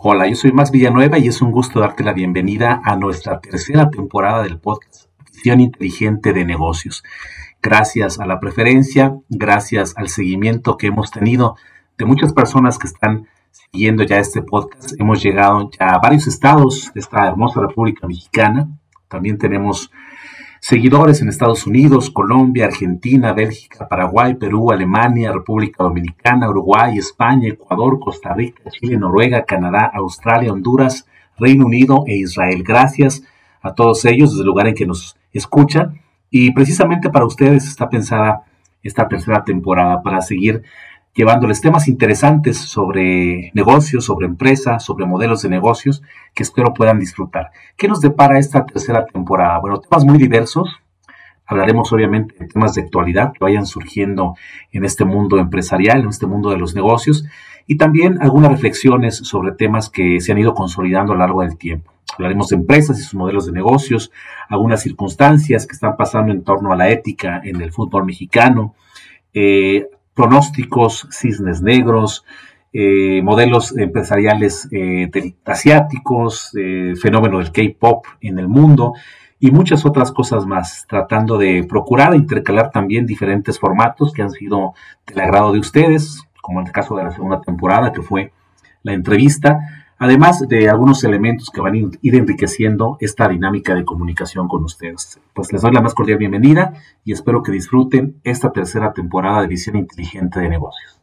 Hola, yo soy Max Villanueva y es un gusto darte la bienvenida a nuestra tercera temporada del podcast Visión Inteligente de Negocios. Gracias a la preferencia, gracias al seguimiento que hemos tenido de muchas personas que están siguiendo ya este podcast. Hemos llegado ya a varios estados de esta hermosa República Mexicana. También tenemos Seguidores en Estados Unidos, Colombia, Argentina, Bélgica, Paraguay, Perú, Alemania, República Dominicana, Uruguay, España, Ecuador, Costa Rica, Chile, Noruega, Canadá, Australia, Honduras, Reino Unido e Israel. Gracias a todos ellos desde el lugar en que nos escuchan. Y precisamente para ustedes está pensada esta tercera temporada para seguir llevándoles temas interesantes sobre negocios, sobre empresas, sobre modelos de negocios que espero puedan disfrutar. ¿Qué nos depara esta tercera temporada? Bueno, temas muy diversos. Hablaremos obviamente de temas de actualidad que vayan surgiendo en este mundo empresarial, en este mundo de los negocios, y también algunas reflexiones sobre temas que se han ido consolidando a lo largo del tiempo. Hablaremos de empresas y sus modelos de negocios, algunas circunstancias que están pasando en torno a la ética en el fútbol mexicano, eh, pronósticos, cisnes negros, eh, modelos empresariales eh, asiáticos, eh, fenómeno del K-pop en el mundo y muchas otras cosas más, tratando de procurar intercalar también diferentes formatos que han sido del agrado de ustedes, como en el caso de la segunda temporada, que fue la entrevista, además de algunos elementos que van a ir enriqueciendo esta dinámica de comunicación con ustedes. Pues les doy la más cordial bienvenida y espero que disfruten esta tercera temporada de Visión Inteligente de Negocios.